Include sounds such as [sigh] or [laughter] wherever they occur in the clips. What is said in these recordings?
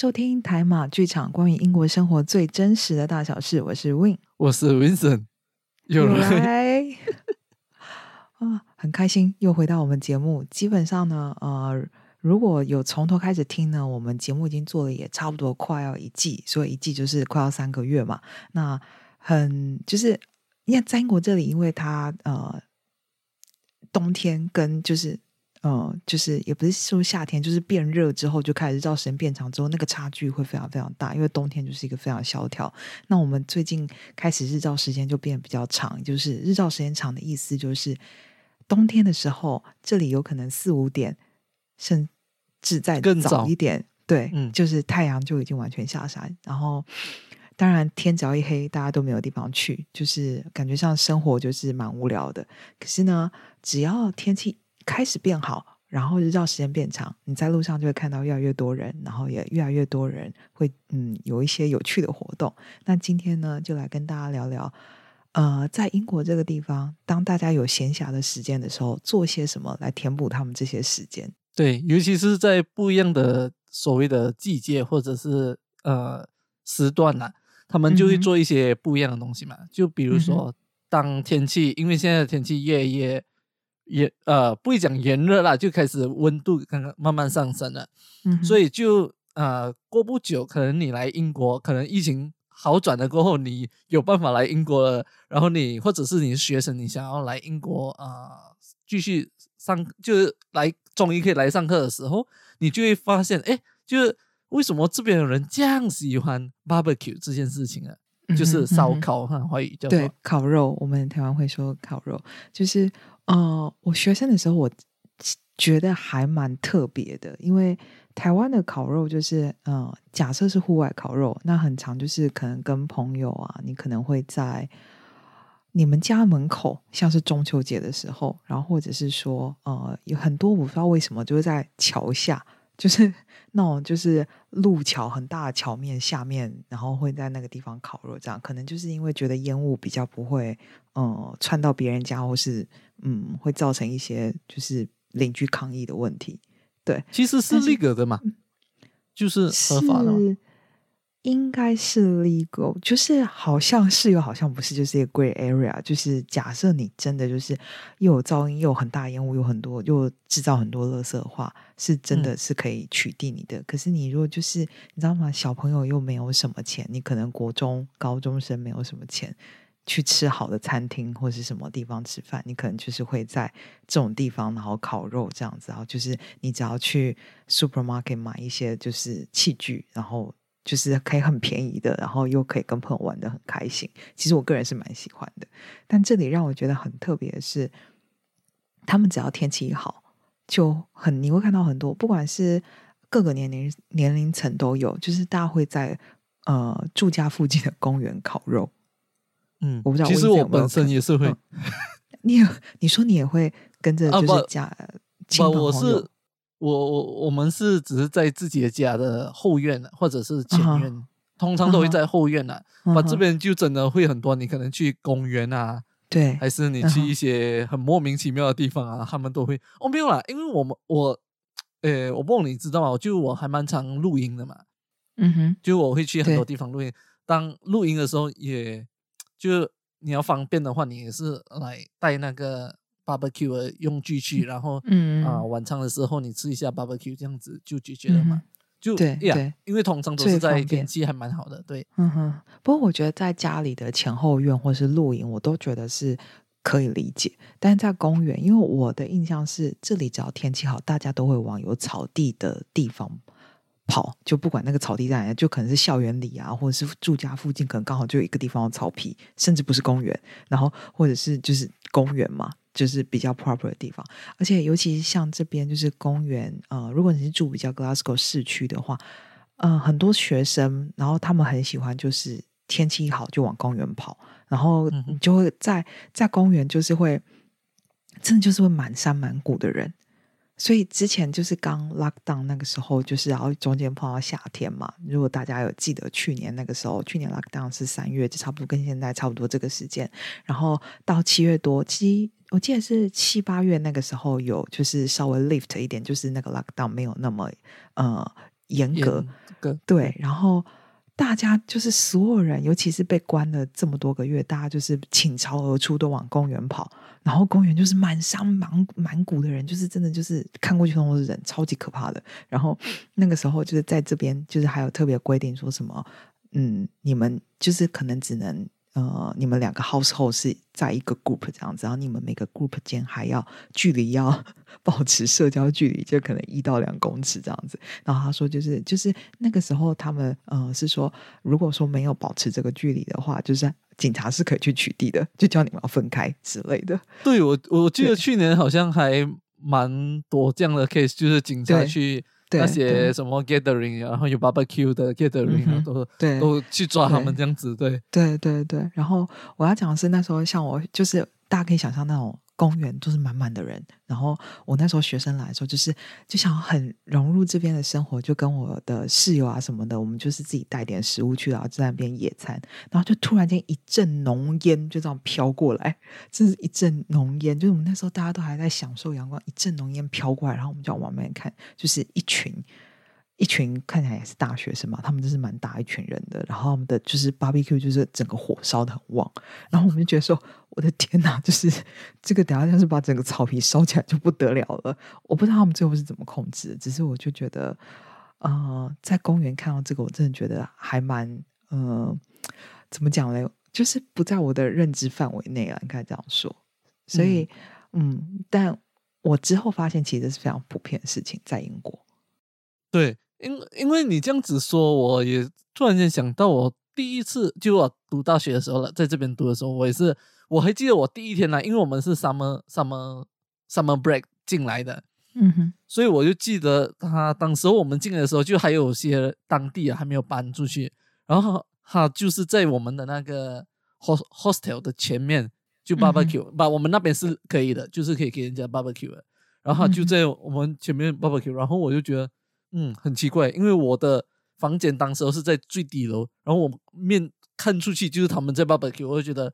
收听台马剧场，关于英国生活最真实的大小事。我是 Win，我是 Vincent，有来 [laughs] 啊，很开心又回到我们节目。基本上呢，呃，如果有从头开始听呢，我们节目已经做了也差不多快要一季，所以一季就是快要三个月嘛。那很就是因为在英国这里，因为它呃冬天跟就是。嗯，就是也不是说夏天，就是变热之后就开始日照时间变长之后，那个差距会非常非常大。因为冬天就是一个非常萧条，那我们最近开始日照时间就变得比较长。就是日照时间长的意思，就是冬天的时候，这里有可能四五点，甚至再更早一点，对，就是太阳就已经完全下山。然后，当然天只要一黑，大家都没有地方去，就是感觉上生活就是蛮无聊的。可是呢，只要天气。开始变好，然后日照时间变长，你在路上就会看到越来越多人，然后也越来越多人会嗯有一些有趣的活动。那今天呢，就来跟大家聊聊，呃，在英国这个地方，当大家有闲暇的时间的时候，做些什么来填补他们这些时间？对，尤其是在不一样的所谓的季节或者是呃时段呐，他们就会做一些不一样的东西嘛。就比如说，当天气，因为现在的天气越越。炎呃不会讲炎热啦，就开始温度刚刚慢慢上升了，嗯，所以就呃过不久，可能你来英国，可能疫情好转了过后，你有办法来英国了，然后你或者是你是学生，你想要来英国啊继续上，就是来终于可以来上课的时候，你就会发现，哎，就是为什么这边的人这样喜欢 barbecue 这件事情啊？就是烧烤哈，华语叫对烤肉，我们台湾会说烤肉，就是。呃，我学生的时候，我觉得还蛮特别的，因为台湾的烤肉就是，呃，假设是户外烤肉，那很长，就是可能跟朋友啊，你可能会在你们家门口，像是中秋节的时候，然后或者是说，呃，有很多我不知道为什么，就是在桥下。就是那种，就是路桥很大的桥面下面，然后会在那个地方烤肉，这样可能就是因为觉得烟雾比较不会，嗯，窜到别人家，或是嗯，会造成一些就是邻居抗议的问题。对，其实是那个的嘛，就是合法的。应该是 legal，就是好像是又好像不是，就是一个 gray area。就是假设你真的就是又有噪音，又有很大烟雾，有很多又制造很多垃圾的话，是真的是可以取缔你的。可是你如果就是你知道吗？小朋友又没有什么钱，你可能国中高中生没有什么钱去吃好的餐厅或是什么地方吃饭，你可能就是会在这种地方然后烤肉这样子。然后就是你只要去 supermarket 买一些就是器具，然后。就是可以很便宜的，然后又可以跟朋友玩的很开心。其实我个人是蛮喜欢的，但这里让我觉得很特别的是，他们只要天气好，就很你会看到很多，不管是各个年龄年龄层都有，就是大家会在呃住家附近的公园烤肉。嗯，我不知道，其实我本身也是会。[laughs] 你你说你也会跟着就是家亲朋友？我我我们是只是在自己的家的后院或者是前院，通常都会在后院呐。把这边就真的会很多，你可能去公园啊，对，还是你去一些很莫名其妙的地方啊，他们都会。哦，没有啦，因为我们我，呃，我不你知道吗？就我还蛮常露营的嘛，嗯哼，就我会去很多地方露营。当露营的时候，也就你要方便的话，你也是来带那个。barbecue 的用具去，然后嗯啊晚餐的时候你吃一下 barbecue，这样子就解决了嘛？就对呀，因为通常都是在天气还蛮好的，对。嗯哼，不过我觉得在家里的前后院或是露营，我都觉得是可以理解。但是在公园，因为我的印象是这里只要天气好，大家都会往有草地的地方跑，就不管那个草地在哪，就可能是校园里啊，或者是住家附近，可能刚好就有一个地方有草皮，甚至不是公园，然后或者是就是公园嘛。就是比较 proper 的地方，而且尤其是像这边就是公园，呃，如果你是住比较 Glasgow 市区的话，呃，很多学生，然后他们很喜欢就是天气好就往公园跑，然后你就会在在公园就是会真的就是会满山满谷的人，所以之前就是刚 lockdown 那个时候，就是然后中间碰到夏天嘛，如果大家有记得去年那个时候，去年 lockdown 是三月，就差不多跟现在差不多这个时间，然后到七月多七。我记得是七八月那个时候有，就是稍微 lift 一点，就是那个 lockdown 没有那么呃严格，格对，然后大家就是所有人，尤其是被关了这么多个月，大家就是倾巢而出，都往公园跑，然后公园就是满山满满谷的人，就是真的就是看过去都是人，超级可怕的。然后那个时候就是在这边，就是还有特别规定说什么，嗯，你们就是可能只能。呃，你们两个 household 是在一个 group 这样子，然后你们每个 group 间还要距离要 [laughs] 保持社交距离，就可能一到两公尺这样子。然后他说，就是就是那个时候他们呃是说，如果说没有保持这个距离的话，就是警察是可以去取缔的，就叫你们要分开之类的。对我我记得去年好像还蛮多这样的 case，就是警察去。那些什么 gathering，然后有 barbecue 的 gathering，都都去抓他们这样子，对对对对。然后我要讲的是，那时候像我，就是大家可以想象那种。公园都是满满的人，然后我那时候学生来的时候，就是就想很融入这边的生活，就跟我的室友啊什么的，我们就是自己带点食物去，然后在那边野餐，然后就突然间一阵浓烟就这样飘过来，这是一阵浓烟，就是我们那时候大家都还在享受阳光，一阵浓烟飘过来，然后我们就往外面看，就是一群。一群看起来也是大学生嘛，他们真是蛮大一群人的。然后他们的就是 barbecue，就是整个火烧的很旺。然后我们就觉得说，我的天哪，[laughs] 就是这个等下要是把整个草皮烧起来就不得了了。我不知道他们最后是怎么控制，只是我就觉得，呃，在公园看到这个，我真的觉得还蛮，呃，怎么讲嘞？就是不在我的认知范围内了，应该这样说。所以，嗯，但我之后发现，其实是非常普遍的事情，在英国。对。因因为你这样子说，我也突然间想到，我第一次就我读大学的时候了，在这边读的时候，我也是，我还记得我第一天来，因为我们是 summer summer summer break 进来的，嗯哼，所以我就记得他当时我们进来的时候，就还有些当地啊还没有搬出去，然后他就是在我们的那个 hostel 的前面就 barbecue，把我们那边是可以的，就是可以给人家 barbecue 的，然后就在我们前面 barbecue，然后我就觉得。嗯，很奇怪，因为我的房间当时是在最底楼，然后我面看出去就是他们在 barbecue，我就觉得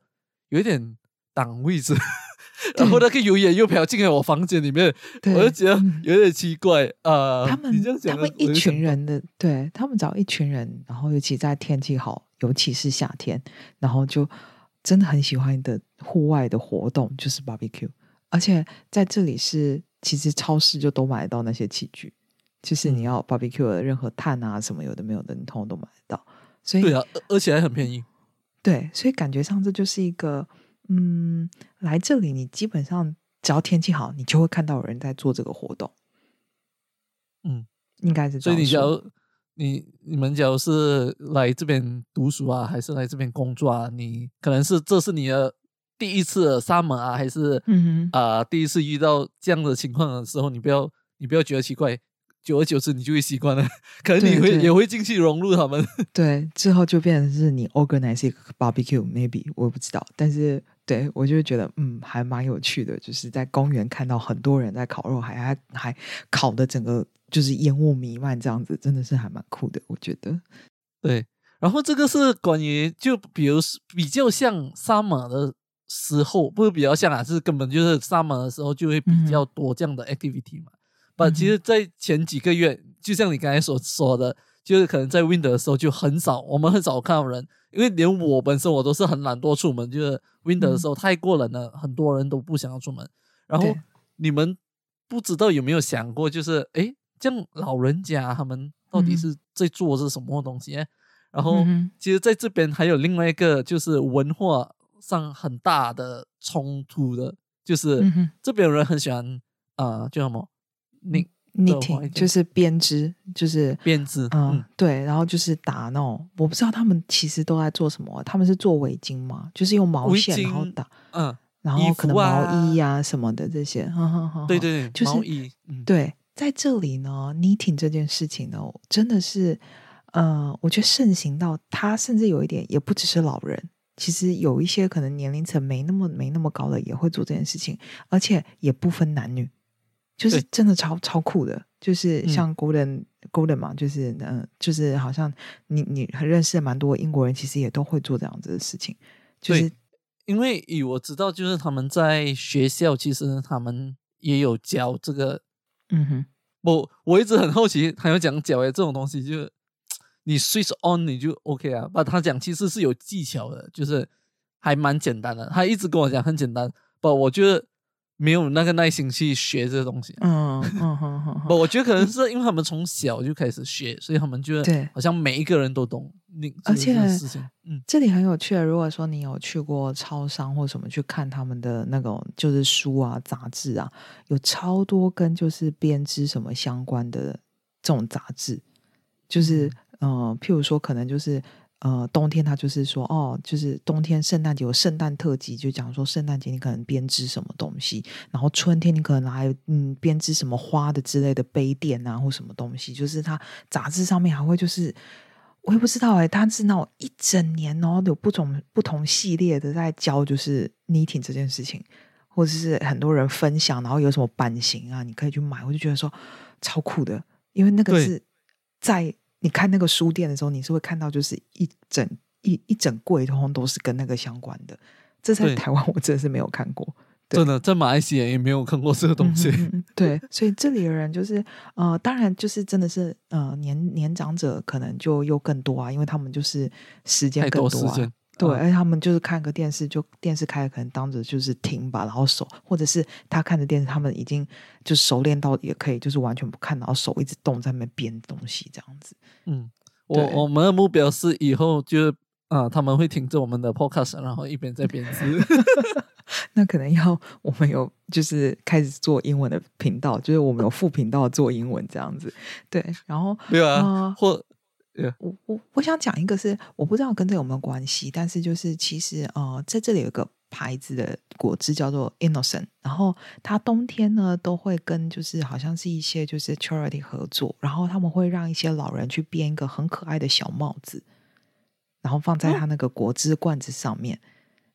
有一点挡位置，[laughs] 然后那个油烟又飘进来我房间里面，我就觉得有点奇怪啊。他们他们一群人的，对他们找一群人，然后尤其在天气好，尤其是夏天，然后就真的很喜欢的户外的活动就是 barbecue，而且在这里是其实超市就都买得到那些器具。就是你要 barbecue 的任何碳啊什么有的没有的，你通通都买得到。所以对啊，而且还很便宜。对，所以感觉上这就是一个，嗯，来这里你基本上只要天气好，你就会看到有人在做这个活动。嗯，应该是。所以你假如你你们假如是来这边读书啊，还是来这边工作啊，你可能是这是你的第一次 summer 啊，还是嗯啊第一次遇到这样的情况的时候，你不要你不要觉得奇怪。久而久之，你就会习惯了，[laughs] 可能你会也会进去融入他们。[laughs] 对，之后就变成是你 organize 一个 barbecue，maybe 我不知道，但是对我就觉得嗯，还蛮有趣的，就是在公园看到很多人在烤肉，还还还烤的整个就是烟雾弥漫这样子，真的是还蛮酷的，我觉得。对，然后这个是关于就比如比较像 summer 的时候，不是比较像啊，是根本就是 summer 的时候就会比较多这样的 activity 嘛。不，其实，在前几个月，就像你刚才所说的，就是可能在 Winter 的时候就很少，我们很少看到人，因为连我本身我都是很懒惰出门，就是 Winter 的时候太过冷了，很多人都不想要出门。然后你们不知道有没有想过，就是哎，这样老人家他们到底是在做是什么东西？然后，其实在这边还有另外一个就是文化上很大的冲突的，就是这边人很喜欢啊，叫什么？你 knitting 就是编织，就是编织，嗯，对，然后就是打那种，我不知道他们其实都在做什么，他们是做围巾吗？就是用毛线然后打，嗯，然后可能毛衣啊什么的这些，对对对，就是衣对，在这里呢，knitting 这件事情呢，真的是，呃，我觉得盛行到他甚至有一点，也不只是老人，其实有一些可能年龄层没那么没那么高的也会做这件事情，而且也不分男女。就是真的超超酷的，就是像 Golden Golden 嘛，就是嗯，就是好像你你很认识蛮多英国人，其实也都会做这样子的事情。就是因为以我知道，就是他们在学校其实他们也有教这个，嗯哼，我我一直很好奇，他有讲脚诶，这种东西就你 switch on 你就 OK 啊。把他讲其实是有技巧的，就是还蛮简单的。他一直跟我讲很简单，不，我觉得。没有那个耐心去学这个东西，嗯嗯嗯嗯，不，我觉得可能是因为他们从小就开始学，所以他们觉得好像每一个人都懂。你而且，嗯，这里很有趣。如果说你有去过超商或什么去看他们的那种就是书啊、杂志啊，有超多跟就是编织什么相关的这种杂志，就是嗯，譬如说可能就是。呃，冬天他就是说，哦，就是冬天圣诞节有圣诞特辑，就讲说圣诞节你可能编织什么东西，然后春天你可能来嗯编织什么花的之类的杯垫啊或什么东西，就是他杂志上面还会就是我也不知道哎，他是那种一整年哦有不同不同系列的在教就是 knitting 这件事情，或者是很多人分享，然后有什么版型啊，你可以去买，我就觉得说超酷的，因为那个是在。你看那个书店的时候，你是会看到就是一整一一整柜通通都是跟那个相关的。这在台湾我真的是没有看过，真的在马来西亚也没有看过这个东西。对，所以这里的人就是呃，当然就是真的是呃年年长者可能就又更多啊，因为他们就是时间更多啊。对，而且他们就是看个电视，就电视开可能当着就是听吧，然后手或者是他看着电视，他们已经就熟练到也可以，就是完全不看，然后手一直动在那边编东西这样子。嗯，我我们的目标是以后就啊，他们会听着我们的 podcast，然后一边在编 [laughs] 织。[laughs] 那可能要我们有就是开始做英文的频道，就是我们有副频道做英文这样子。对，然后没有啊，或。我我我想讲一个是我不知道跟这有没有关系，但是就是其实呃在这里有个牌子的果汁叫做 Innocent，然后它冬天呢都会跟就是好像是一些就是 charity 合作，然后他们会让一些老人去编一个很可爱的小帽子，然后放在他那个果汁罐子上面。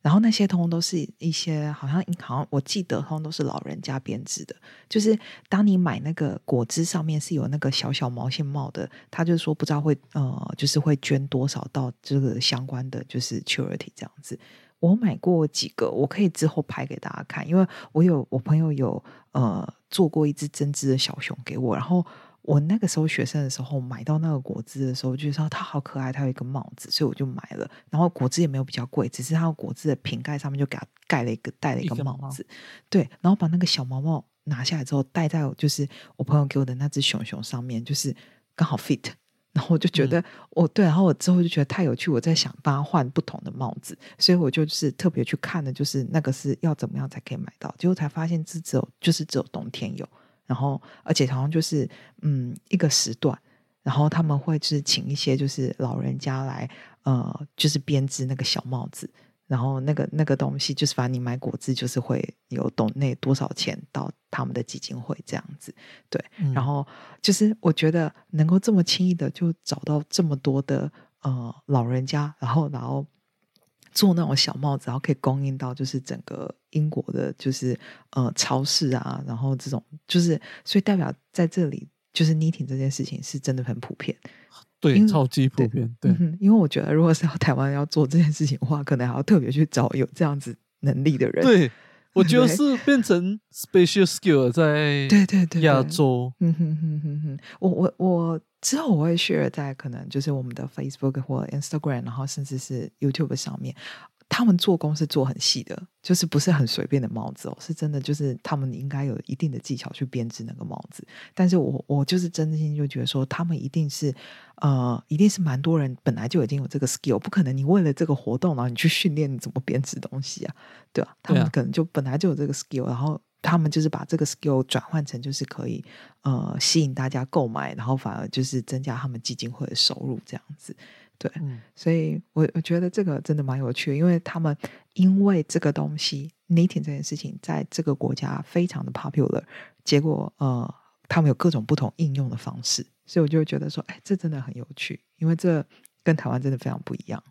然后那些通通都是一些好像好像我记得通通都是老人家编织的，就是当你买那个果汁上面是有那个小小毛线帽的，他就说不知道会呃就是会捐多少到这个相关的就是 charity 这样子。我买过几个，我可以之后拍给大家看，因为我有我朋友有呃做过一只针织的小熊给我，然后。我那个时候学生的时候买到那个果汁的时候，就说它好可爱，它有一个帽子，所以我就买了。然后果汁也没有比较贵，只是它果汁的瓶盖上面就给它盖了一个戴了一个帽子。对，然后把那个小毛毛拿下来之后戴在就是我朋友给我的那只熊熊上面，就是刚好 fit。然后我就觉得哦对，然后我之后就觉得太有趣，我在想帮他换不同的帽子，所以我就是特别去看的，就是那个是要怎么样才可以买到，结果才发现是只有就是只有冬天有。然后，而且好像就是嗯一个时段，然后他们会就是请一些就是老人家来呃，就是编织那个小帽子，然后那个那个东西就是反正你买果汁就是会有懂那多少钱到他们的基金会这样子，对，然后就是我觉得能够这么轻易的就找到这么多的呃老人家，然后然后。做那种小帽子，然后可以供应到就是整个英国的，就是呃超市啊，然后这种就是所以代表在这里就是 knitting 这件事情是真的很普遍，对，超级普遍，对，因为我觉得如果是要台湾要做这件事情的话，可能还要特别去找有这样子能力的人。对，我觉得 [laughs] 是变成 special skill 在对对对亚洲。嗯哼哼哼哼，我我我。之后我会 share 在可能就是我们的 Facebook 或 Instagram，然后甚至是 YouTube 上面，他们做工是做很细的，就是不是很随便的帽子哦，是真的就是他们应该有一定的技巧去编织那个帽子。但是我我就是真心就觉得说，他们一定是呃，一定是蛮多人本来就已经有这个 skill，不可能你为了这个活动然后你去训练你怎么编织东西啊，对吧？他们可能就本来就有这个 skill，然后。他们就是把这个 skill 转换成，就是可以呃吸引大家购买，然后反而就是增加他们基金会的收入这样子。对，所以我我觉得这个真的蛮有趣的，因为他们因为这个东西 knitting 这件事情在这个国家非常的 popular，结果呃他们有各种不同应用的方式，所以我就觉得说，哎，这真的很有趣，因为这跟台湾真的非常不一样。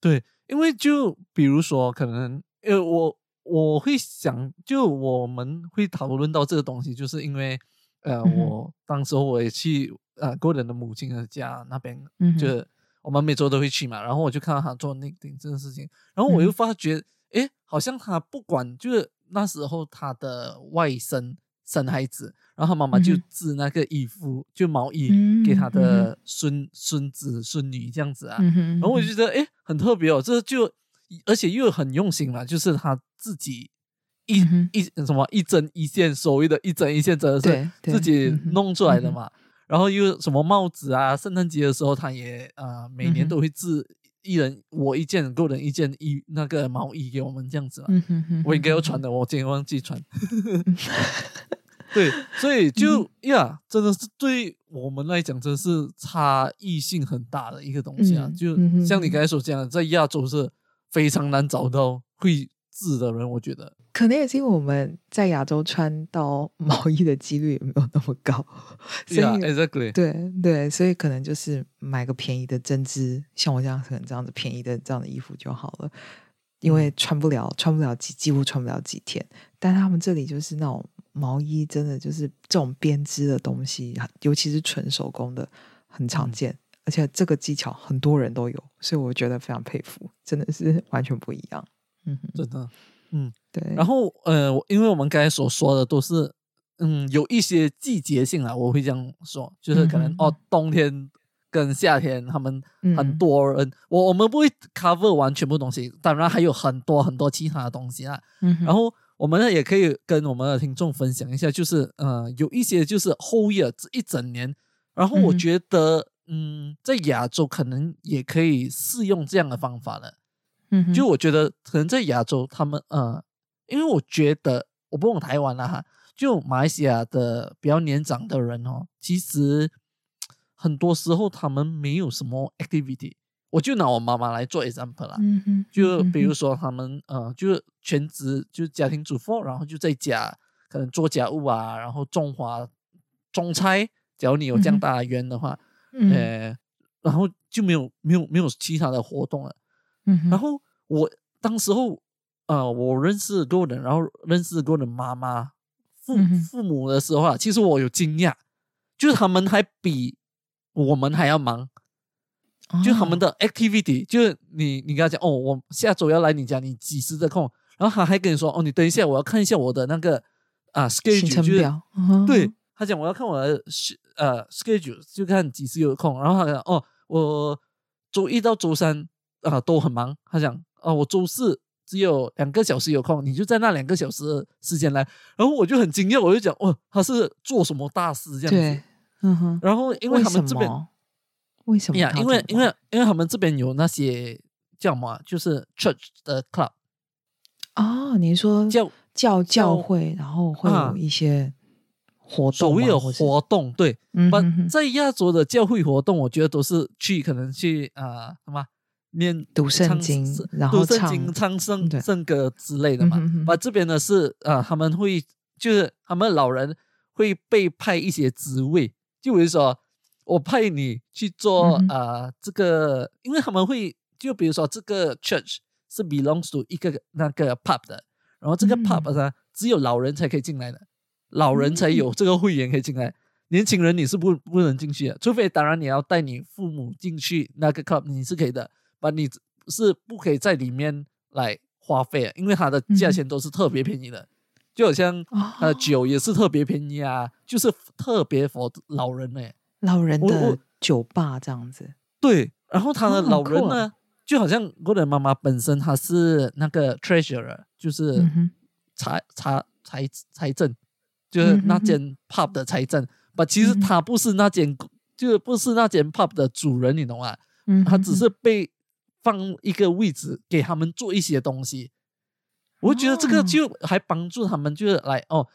对，因为就比如说可能呃我。我会想，就我们会讨论到这个东西，就是因为，呃，我当时我也去呃 Golden 的母亲的家那边，就我们每周都会去嘛，然后我就看到他做那顶这个事情，然后我又发觉，哎，好像他不管，就是那时候他的外甥生孩子，然后他妈妈就织那个衣服，就毛衣嗯给他嗯的孙、孙子孙女这样子啊。嗯，然后我就觉得诶很特别哦，这就而且又很用心嘛，就是他自己一、嗯一什么一针一线，所谓的一针一线真的是自己弄出来的嘛。然后又什么帽子啊，圣诞节的时候他也呃每年都会制一人我一件，个人一件衣那个毛衣给我们这样子嘛。嗯哼哼，我应该要穿的，我今天忘记穿。[laughs] 对，所以就呀，真的是对我们来讲，真是差异性很大的一个东西啊。嗯就像你刚才所讲的，在亚洲是非常难找到会制的人，我觉得。可能也是因为我们在亚洲穿到毛衣的几率也没有那么高，所以 Yeah, exactly。对对，所以可能就是买个便宜的针织，像我这样可能这样子便宜的这样的衣服就好了，因嗯为穿不了，穿不了几，几乎穿不了几天。但他们这里就是那种毛衣，真的就是这种编织的东西，尤其是纯手工的，很常嗯见，而且这个技巧很多人都有，所以我觉得非常佩服，真的是完全不一样。嗯哼，真的，嗯。对。然后呃，因为我们刚才所说的都是嗯有一些季节性啊，我会这样说，就是可能、嗯哦冬天跟夏天他们很嗯多人，我我们不会 cover 完全部东西，当然还有很多很多其他的东西啊。嗯，然后我们呢也可以跟我们的听众分享一下，就是呃有一些就是后夜这一整年，然后我觉得嗯在亚洲可能也可以适用这样的方法了。嗯就我觉得可能在亚洲，他们呃，因为我觉得我不用台湾了哈，就马来西亚的比较年长的人哦，其实很多时候他们没有什么 activity。我就拿我妈妈来做 example 啦，嗯哼，就比如嗯说他们呃，就是全职就是家庭主妇，然后就在家可能做家务啊，然后种花、种菜。假如你有这样大的园的话，嗯呃，然后就没有没有没有其他的活动了。嗯，然后我当时候，呃，我认识 Golden，然后认识 Golden 妈妈、父嗯父母的时候啊，其实我有惊讶，就是他们还比我们还要忙，就他们的的 activity，就是你你跟他讲哦，我下周要来你家，你几时的空？然后他还跟你说哦，你等一下，我要看一下我的那个啊行 schedule，就是对，他讲我要看我的是呃 schedule，就看几时有空。然后他讲哦，我周一到周三啊、都很忙。他讲哦、我周四只有两个小时有空，你就在那两个小时的时间来。然后我就很惊讶，我就讲哦，他是做什么大事这样对子？，嗯哼，然后因为他们这边为什么？呀，因为因为为因为他们这边有那些叫什么啊，就是 church 的 club 哦，你说教教教会，然后会啊有一些活动吗，所谓的活动，对。不嗯哼哼在亚洲的教会活动，我觉得都是去可能去啊、什么念读圣经然后唱读圣经、唱圣圣歌之类的嘛。嗯。把、这边呢是啊、他们会就是他们老人会被派一些职位，就比如说我派你去做嗯啊、这个，因为他们会就比如说这个 church 是 belongs to 一个那个 pub 的，然后这个嗯。pub 呢、只有老人才可以进来的，老人才有这个会员可以进来。年轻人你是不不能进去的，除非当然你要带你父母进去那个 club，你是可以的，把你是不可以在里面来花费的，因为它的价钱都是特别便宜的，就好像啊酒也是特别便宜啊，就是特别 for 老人呢、老人的酒吧这样子，对，然后他的老人呢，就好像我的妈妈本身她是那个 treasurer，就是嗯财财财财政，就是那间 pub 的财政。把其实他不是那间，就是不是那间 pub 的主人，你懂吗？嗯，他只是被放一个位置给他们做一些东西。我觉得这个哦就还帮助他们，就是来哦，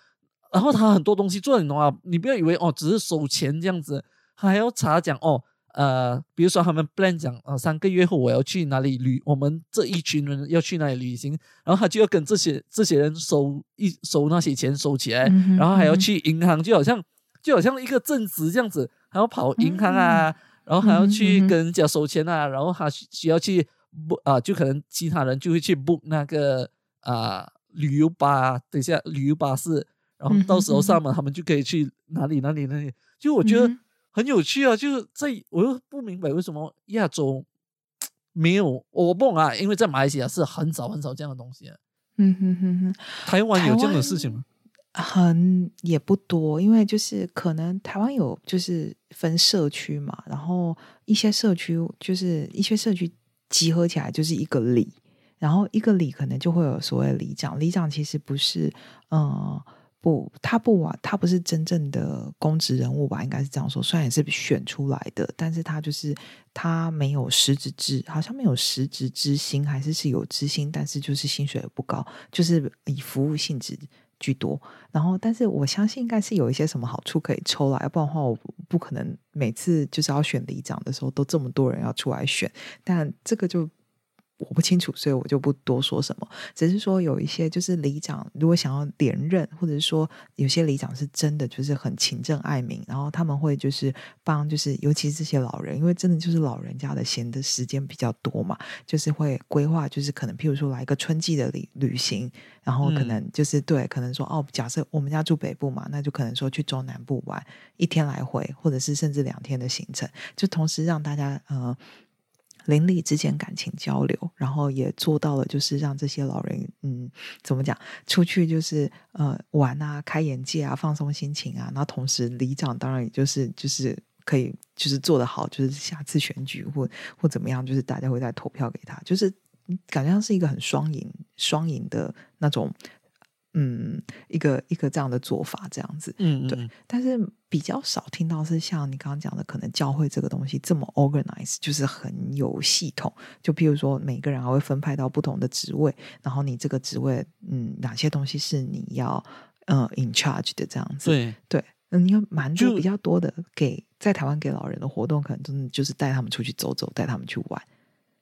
然后他很多东西做，你懂吗？你不要以为哦，只是收钱这样子，他还要查讲哦，呃，比如说他们 plan 讲，呃，三个月后我要去哪里旅，我们这一群人要去哪里旅行，然后他就要跟这些这些人收一收那些钱收起来，嗯然后还要去银行，就好像就好像一个正职这样子，还要跑银行啊，嗯然后还要去跟人家收钱啊，然后他需需要去 book 啊，就可能其他人就会去 book 那个啊旅游巴，等一下旅游巴士，然后到时候上门他们就可以去哪里哪里哪里，就我觉得很有趣啊，就是在我又不明白为什么亚洲没有，我不懂啊，因为在马来西亚是很少很少这样的东西啊，嗯哼哼哼，台湾有这样的事情吗？很也不多，因为就是可能台湾有就是分社区嘛，然后一些社区就是一些社区集合起来就是一个里，然后一个里可能就会有所谓里长，里长其实不是嗯。不，他不完，他不是真正的公职人物吧？应该是这样说。虽然也是选出来的，但是他就是他没有实职之，好像没有实职之心，还是是有知心，但是就是薪水也不高，就是以服务性质居多。然后，但是我相信应该是有一些什么好处可以抽来，要不然的话，我不可能每次就是要选里长的时候都这么多人要出来选。但这个就。我不清楚，所以我就不多说什么。只是说有一些就是里长，如果想要连任，或者是说有些里长是真的就是很勤政爱民，然后他们会就是帮，就是尤其是这些老人，因为真的就是老人家的闲的时间比较多嘛，就是会规划，就是可能譬如说来一个春季的旅旅行，然后可能就是对，可能说哦，假设我们家住北部嘛，那就可能说去中南部玩一天来回，或者是甚至两天的行程，就同时让大家呃。邻里之间感情交流，然后也做到了，就是让这些老人，嗯，怎么讲，出去就是呃玩啊，开眼界啊，放松心情啊。那同时，里长当然也就是就是可以就是做得好，就是下次选举或或怎么样，就是大家会再投票给他，就是感觉上是一个很双赢双赢的那种。嗯，一个一个这样的做法，这样子，嗯，对。但是比较少听到是像你刚刚讲的，可能教会这个东西这么 organize，就是很有系统。就譬如说，每个人还会分派到不同的职位，然后你这个职位，嗯，哪些东西是你要呃 in charge 的这样子？对对，嗯，因为蛮多比较多的给在台湾给老人的活动，可能真的就是带他们出去走走，带他们去玩。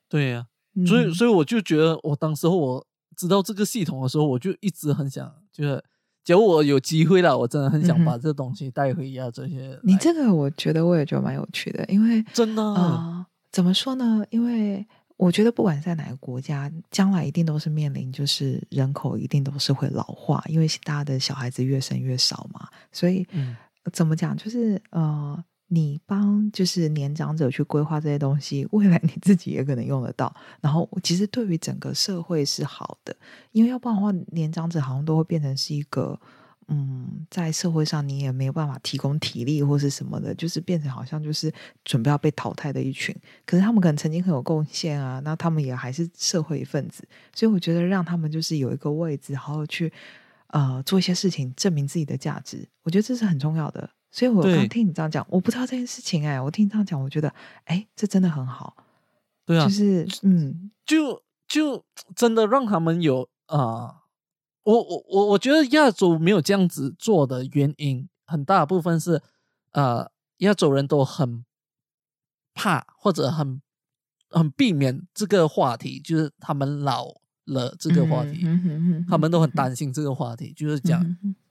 对呀，所以所以我就觉得，我当时候我。知道这个系统的时候，我就一直很想，就是假如我有机会了，我真的很想把这东西带回家。这些，你这个我觉得我也觉得蛮有趣的，因为真的啊，怎么说呢？因为我觉得不管在哪个国家，将来一定都是面临，就是人口一定都是会老化，因为大家的小孩子越生越少嘛，所以怎么讲，就是呃。你帮就是年长者去规划这些东西，未来你自己也可能用得到。然后，其实对于整个社会是好的，因为要不然的话，年长者好像都会变成是一个，嗯，在社会上你也没有办法提供体力或是什么的，就是变成好像就是准备要被淘汰的一群。可是他们可能曾经很有贡献啊，那他们也还是社会一份子。所以我觉得让他们就是有一个位置，好好去呃做一些事情，证明自己的价值，我觉得这是很重要的。所以我刚听你这样讲，我不知道这件事情哎，我听你这样讲，我觉得哎，这真的很好。对啊，就是嗯，就就真的让他们有啊，我我我我觉得亚洲没有这样子做的原因，很大部分是呃，亚洲人都很怕或者很很避免这个话题，就是他们老了这个话题，他们都很担心这个话题，就是讲。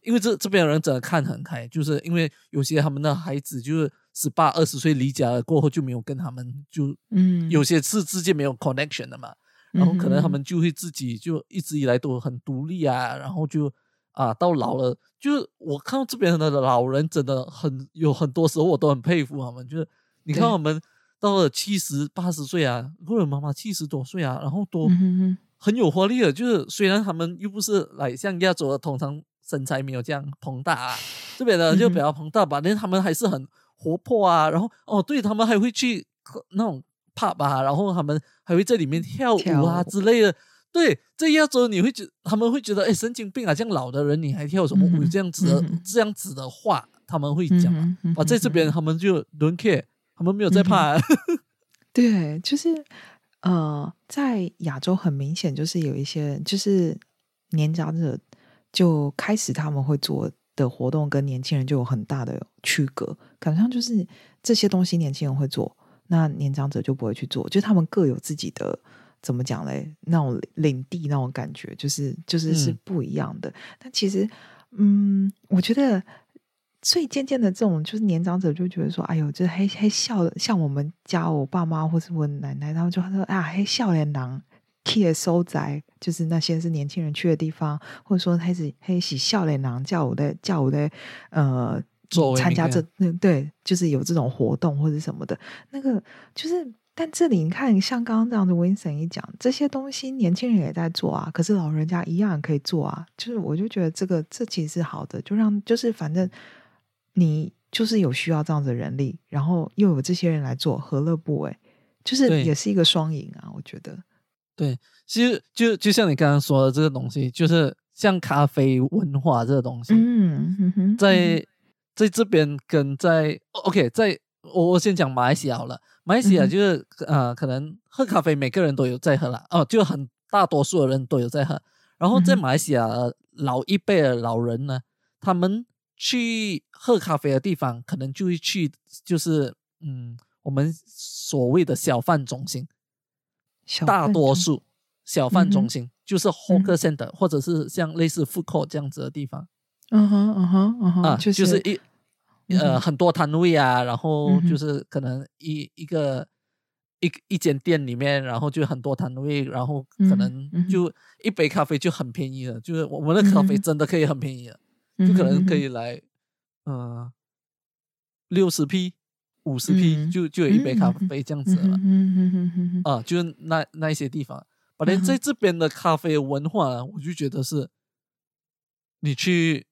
因为这这边的人真的看很开，就是因为有些他们的孩子就是十八二十岁离家了过后就没有跟他们就嗯。有些是之间没有 connection 的嘛，然后可能他们就会自己就一直以来都很独立啊，然后就啊到老了，就是我看到这边的老人真的很有很多时候我都很佩服他们，就是你看我们到了七十八十岁啊，或者妈妈七十多岁啊，然后都很有活力的，就是虽然他们又不是来像亚洲的通常。身材没有这样膨大啊，这边的就比较膨大吧，但他们还是很活泼啊。然后哦，对他们还会去那种 pub 啊，然后他们还会在里面跳舞啊之类的。对，在亚洲你会觉他们会觉得哎神经病啊，这样老的人你还跳什么舞？这样子的这样子的话他们会讲啊，在这边他们就 don't care，他们没有在怕。啊 [laughs] 对，就是呃，在亚洲很明显就是有一些就是年长者。就开始他们会做的活动跟年轻人就有很大的区隔，感觉上就是这些东西年轻人会做，那年长者就不会去做，就他们各有自己的怎么讲嘞？那种领地那种感觉，就是就是是不一样的。但其实，嗯，我觉得，所以渐渐的这种就是年长者就觉得说，哎呦，这黑黑笑，像我们家我爸妈或是我奶奶，他们就说啊，黑笑脸囊。key 收宅就是那些是年轻人去的地方，或者说开始黑喜笑脸郎叫我的叫我的呃参加这对，就是有这种活动或者什么的，那个就是但这里你看，像刚刚这样的 Vincent 一讲，这些东西年轻人也在做啊，可是老人家一样可以做啊。就是我就觉得这个这其实是好的，就让就是反正你就是有需要这样子的人力，然后又有这些人来做，何乐不为？就是也是一个双赢啊，我觉得。对，其实就就像你刚刚说的这个东西，就是像咖啡文化这个东西，嗯在在这边跟在 OK，在我我先讲马来西亚好了。马来西亚就是、呃，可能喝咖啡每个人都有在喝啦，哦，就很大多数的人都有在喝。然后在马来西亚呃老一辈的老人呢，他们去喝咖啡的地方，可能就会去就是嗯，我们所谓的小贩中心，大多数小贩中心、就是 hawker center，、或者是像类似 food court 这样子的地方。嗯哼嗯哼嗯哼，啊，就就是一呃很多摊位啊，然后就是可能一一个一一间店里面，然后就很多摊位，然后可能就一杯咖啡就很便宜了，就是我们的咖啡真的可以很便宜了，嗯就可能可以来呃六十 P 五十 P 嗯就就有一杯咖啡这样子了嗯哼嗯哼嗯哼嗯哼啊，就是那那一些地方，反正在这边的咖啡文化，我就觉得是你去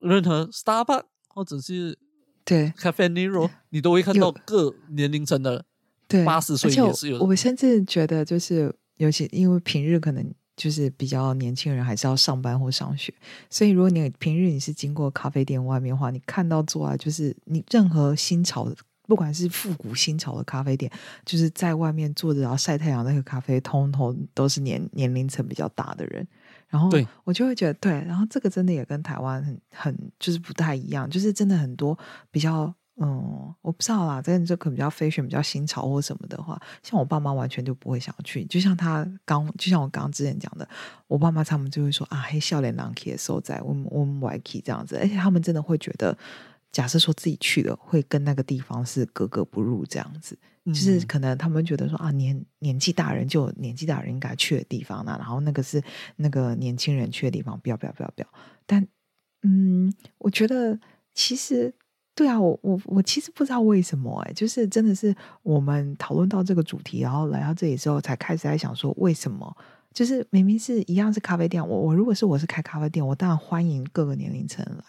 任何 Starbucks 或者是对 Cafe Nero，你都会看到各年龄层的对，80岁也是有我甚至觉得，就是尤其因为平日可能就是比较年轻人还是要上班或上学，所以如果你平日你是经过咖啡店外面的话，你看到坐啊，就是你任何新潮的。不管是复古新潮的咖啡店，就是在外面坐着然后晒太阳那个咖啡，通通都是年年龄层比较大的人。然后我就会觉得对，然后这个真的也跟台湾很很就是不太一样，就是真的很多比较嗯，我不知道啦，真的这可能比较 fashion 比较新潮或什么的话，像我爸妈完全就不会想要去，就像他刚就像我刚刚之前讲的，我爸妈他们就会说啊，黑笑脸狼 K 的时候在我们我们 Y K 这样子，而且他们真的会觉得。假设说自己去了，会跟那个地方是格格不入这样子，就是嗯可能他们觉得说啊，年年纪大人就有年纪大人应该去的地方呢、然后那个是那个年轻人去的地方，不要不要不要不要。但嗯，我觉得其实对啊，我我我其实不知道为什么哎、就是真的是我们讨论到这个主题，然后来到这里之后，才开始在想说为什么。就是明明是一样是咖啡店，我我如果是我是开咖啡店，我当然欢迎各个年龄层来。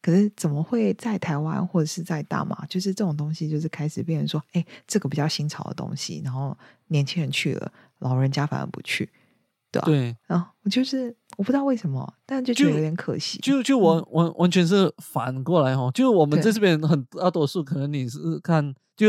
可是怎么会在台湾或者是在大马，就是这种东西，就是开始变成说，哎，这个比较新潮的东西，然后年轻人去了，老人家反而不去，对吧、对，然后我就是我不知道为什么，但就觉得就有点可惜。就就完完完全是反过来哦，就我们对。在这边很大多数可能你是看，就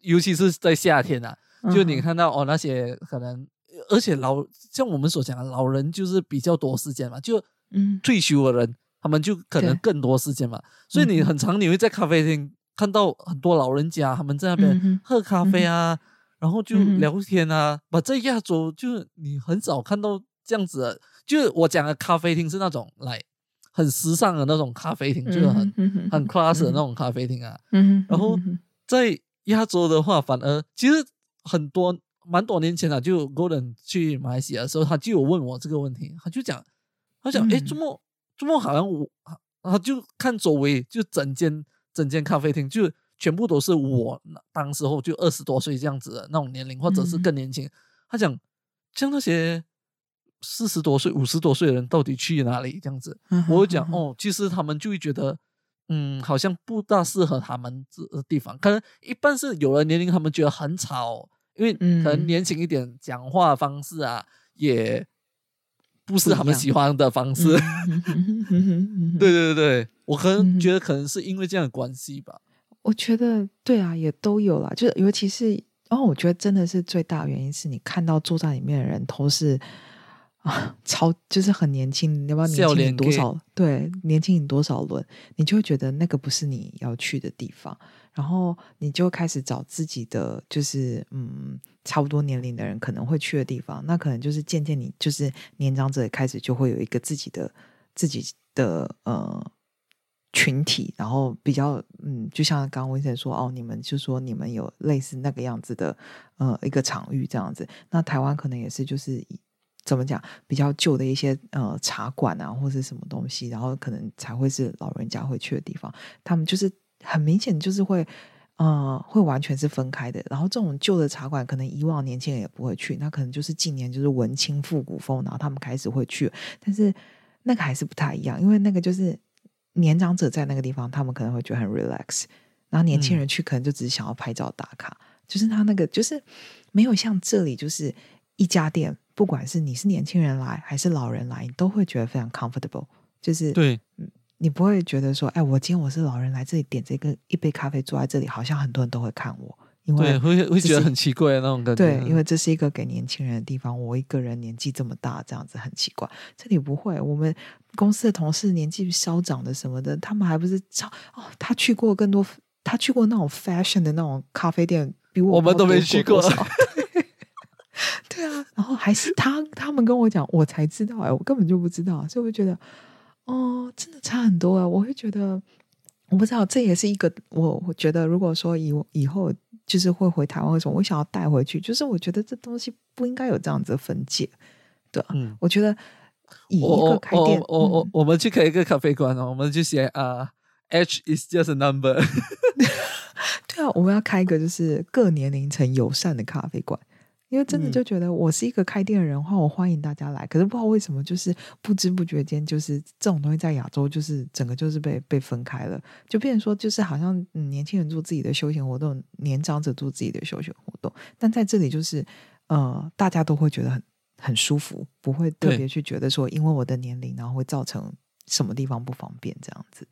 尤其是在夏天啊，就你看到哦那些可能，而且老像我们所讲的老人就是比较多时间嘛，就嗯。退休的人他们就可能更多时间嘛，所以你很常你会在咖啡厅看到很多老人家他们在那嗯边喝咖啡啊，然后就聊天啊，把在亚洲就是你很少看到这样子的，就是我讲的咖啡厅是那种来很时尚的那种咖啡厅，就是很嗯很 class 的那种咖啡厅啊。嗯，然后在亚洲的话，反而其实很多蛮多年前啊，就 Golden 去马来西亚的时候，他就有问我这个问题，他就讲，他讲，哎，嗯。周末周末好像我，他就看周围，就整间整间咖啡厅，就全部都是我那当时候就二十多岁这样子的那种年龄，或者是嗯更年轻。他讲，像那些四十多岁、五十多岁的人到底去哪里这样子？嗯我会讲哦，其实他们就会觉得，嗯，好像不大适合他们这个地方。可能一般是有了年龄，他们觉得很吵，因为可能嗯年轻一点，讲话方式啊，也不是他们喜欢的方式。[laughs] 对对对对，我可能嗯觉得可能是因为这样的关系吧。我觉得对啊，也都有啦，就是尤其是哦，我觉得真的是最大原因是你看到坐在里面的人都是啊，超就是很年轻，你要不要年轻多少？对，年轻你多少轮，你就会觉得那个不是你要去的地方，然后你就开始找自己的，就是嗯，差不多年龄的人可能会去的地方，那可能就是渐渐你就是年长者开始就会有一个自己的自己的呃。群体，然后比较嗯，就像刚刚温先说哦，你们就说你们有类似那个样子的呃一个场域这样子，那台湾可能也是就是怎么讲比较旧的一些呃茶馆啊或是什么东西，然后可能才会是老人家会去的地方，他们就是很明显就是会呃，会完全是分开的。然后这种旧的茶馆，可能以往年轻人也不会去，那可能就是近年就是文青复古风，然后他们开始会去。但是那个还是不太一样，因为那个就是年长者在那个地方，他们可能会觉得很 relax，然后年轻人去可能就只是想要拍照打卡。就是他那个就是没有像这里，就是一家店，不管是你是年轻人来还是老人来，你都会觉得非常 comfortable。就是对，你不会觉得说，哎，我今天我是老人来这里点这个一杯咖啡，坐在这里，好像很多人都会看我，因为会会觉得很奇怪那种感觉。对，因为这是一个给年轻人的地方，我一个人年纪这么大，这样子很奇怪。这里不会，我们公司的同事年纪稍长的什么的，他们还不是超哦，他去过更多，他去过那种 fashion 的那种咖啡店，比我们都没去过。[laughs] 对啊，然后还是他他们跟我讲，我才知道哎，我根本就不知道，所以我就觉得。哦，真的差很多啊！我会觉得，我不知道，这也是一个我我觉得，如果说以以后就是会回台湾，为什么我想要带回去？就是我觉得这东西不应该有这样子的分界，对嗯，我觉得以一个开店，我我我们去开一个咖啡馆哦，我们就写啊，H is just a number。[laughs] 对啊，我们要开一个就是各年龄层友善的咖啡馆。因为真的就觉得我是一个开店的人的话，我欢迎大家来。可是不知道为什么，就是不知不觉间，就是这种东西在亚洲，就是整个就是被被分开了，就变成说，就是好像年轻人做自己的休闲活动，年长者做自己的休闲活动。但在这里，就是呃，大家都会觉得很很舒服，不会特别去觉得说，因为我的年龄，然后会造成什么地方不方便这样子。